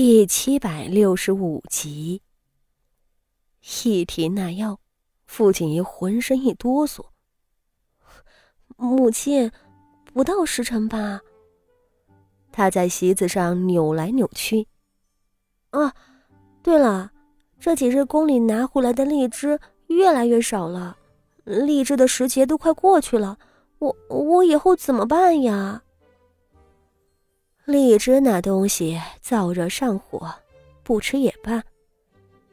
第七百六十五集。一提那药，傅锦仪浑身一哆嗦。母亲，不到时辰吧？他在席子上扭来扭去。啊，对了，这几日宫里拿回来的荔枝越来越少了，荔枝的时节都快过去了，我我以后怎么办呀？荔枝那东西燥热上火，不吃也罢。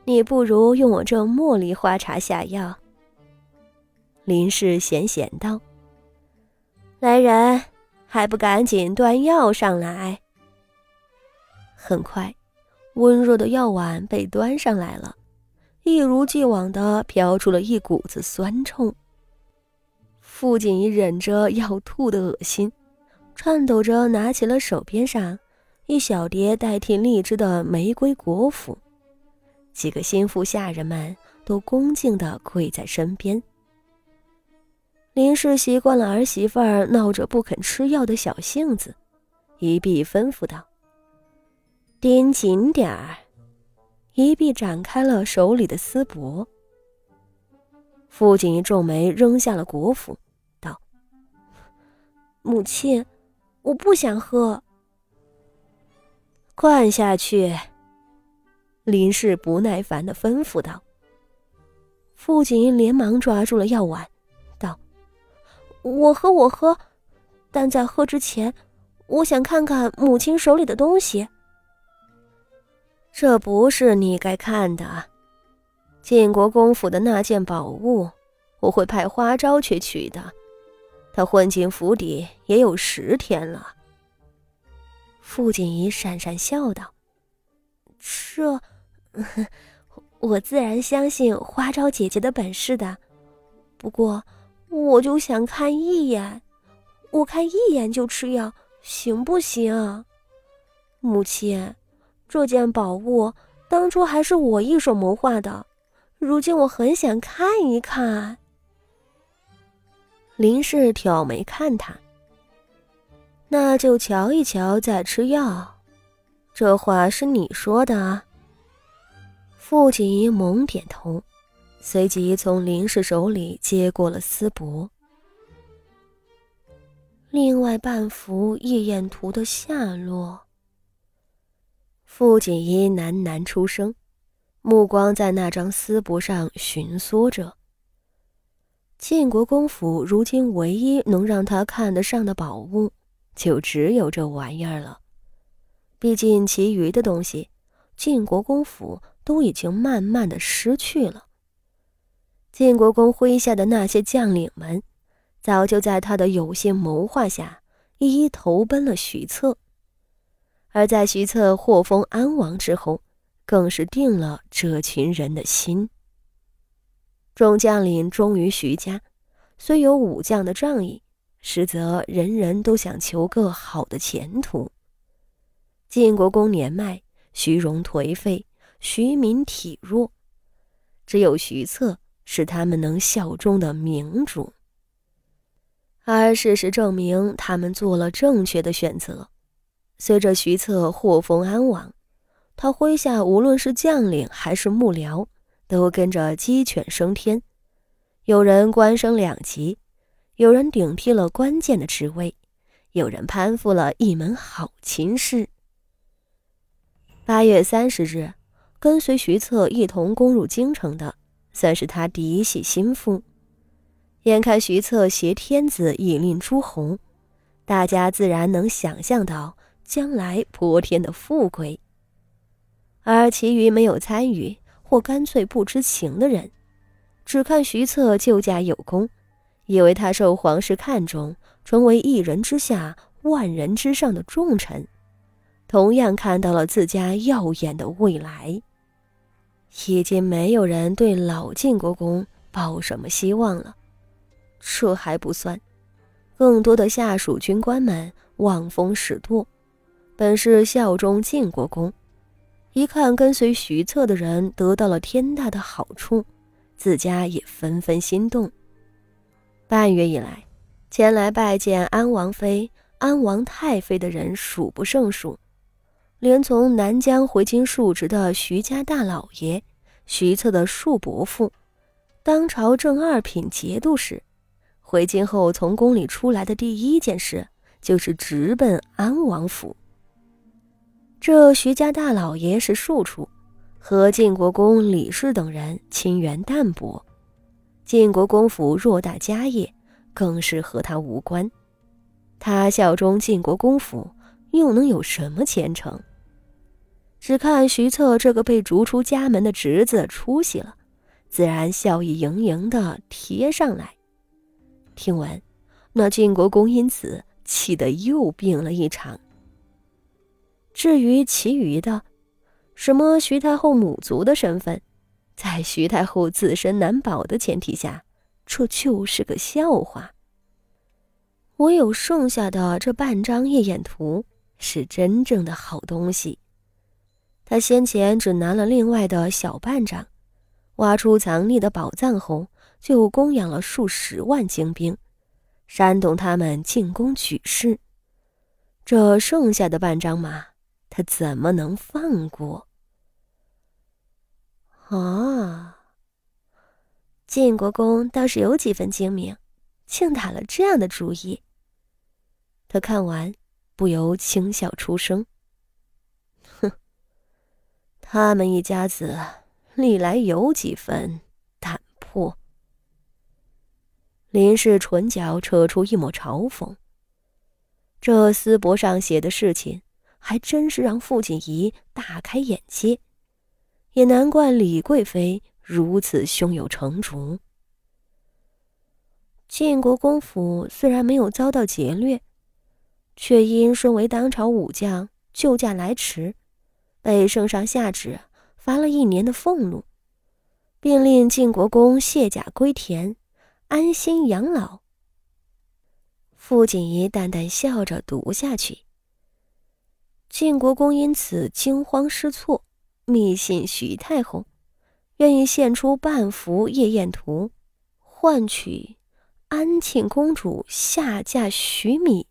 你不如用我这茉莉花茶下药。”林氏闲闲道。“来人，还不赶紧端药上来！”很快，温热的药碗被端上来了，一如既往的飘出了一股子酸臭。傅锦衣忍着要吐的恶心。颤抖着拿起了手边上一小碟代替荔枝的玫瑰果脯，几个心腹下人们都恭敬地跪在身边。林氏习惯了儿媳妇儿闹着不肯吃药的小性子，一臂吩咐道：“盯紧点儿！”一臂展开了手里的丝帛。父亲一皱眉，扔下了果脯，道：“母亲。”我不想喝。灌下去。林氏不耐烦的吩咐道。傅锦连忙抓住了药碗，道：“我喝，我喝，但在喝之前，我想看看母亲手里的东西。这不是你该看的。晋国公府的那件宝物，我会派花招去取的。”他混进府邸也有十天了。傅锦仪讪讪笑道：“这，我自然相信花招姐姐的本事的。不过，我就想看一眼，我看一眼就吃药，行不行？母亲，这件宝物当初还是我一手谋划的，如今我很想看一看。”林氏挑眉看他，那就瞧一瞧再吃药。这话是你说的啊？傅锦仪猛点头，随即从林氏手里接过了丝帛。另外半幅夜宴图的下落。傅锦衣喃喃出声，目光在那张丝帛上寻索着。晋国公府如今唯一能让他看得上的宝物，就只有这玩意儿了。毕竟其余的东西，晋国公府都已经慢慢的失去了。晋国公麾下的那些将领们，早就在他的有心谋划下，一一投奔了徐策。而在徐策获封安王之后，更是定了这群人的心。众将领忠于徐家，虽有武将的仗义，实则人人都想求个好的前途。晋国公年迈，徐荣颓废，徐民体弱，只有徐策是他们能效忠的明主。而事实证明，他们做了正确的选择。随着徐策获封安王，他麾下无论是将领还是幕僚。都跟着鸡犬升天，有人官升两级，有人顶替了关键的职位，有人攀附了一门好亲事。八月三十日，跟随徐策一同攻入京城的，算是他嫡系心腹。眼看徐策挟天子以令诸侯，大家自然能想象到将来泼天的富贵。而其余没有参与。或干脆不知情的人，只看徐策救驾有功，以为他受皇室看重，成为一人之下、万人之上的重臣，同样看到了自家耀眼的未来。已经没有人对老晋国公抱什么希望了。这还不算，更多的下属军官们望风使舵，本是效忠晋国公。一看跟随徐策的人得到了天大的好处，自家也纷纷心动。半月以来，前来拜见安王妃、安王太妃的人数不胜数，连从南疆回京述职的徐家大老爷、徐策的庶伯父，当朝正二品节度使，回京后从宫里出来的第一件事就是直奔安王府。这徐家大老爷是庶出，和晋国公李氏等人亲缘淡薄，晋国公府偌大家业，更是和他无关。他效忠晋国公府，又能有什么前程？只看徐策这个被逐出家门的侄子出息了，自然笑意盈盈的贴上来。听闻，那晋国公因此气得又病了一场。至于其余的，什么徐太后母族的身份，在徐太后自身难保的前提下，这就是个笑话。唯有剩下的这半张夜宴图是真正的好东西。他先前只拿了另外的小半张，挖出藏匿的宝藏后，就供养了数十万精兵，煽动他们进攻举事。这剩下的半张嘛。他怎么能放过？啊！晋国公倒是有几分精明，竟打了这样的主意。他看完，不由轻笑出声：“哼，他们一家子历来有几分胆魄。”林氏唇角扯出一抹嘲讽：“这丝帛上写的事情。”还真是让傅锦仪大开眼界，也难怪李贵妃如此胸有成竹。晋国公府虽然没有遭到劫掠，却因身为当朝武将救驾来迟，被圣上下旨罚了一年的俸禄，并令晋国公卸甲归田，安心养老。傅锦仪淡淡笑着读下去。晋国公因此惊慌失措，密信徐太后，愿意献出半幅夜宴图，换取安庆公主下嫁徐敏。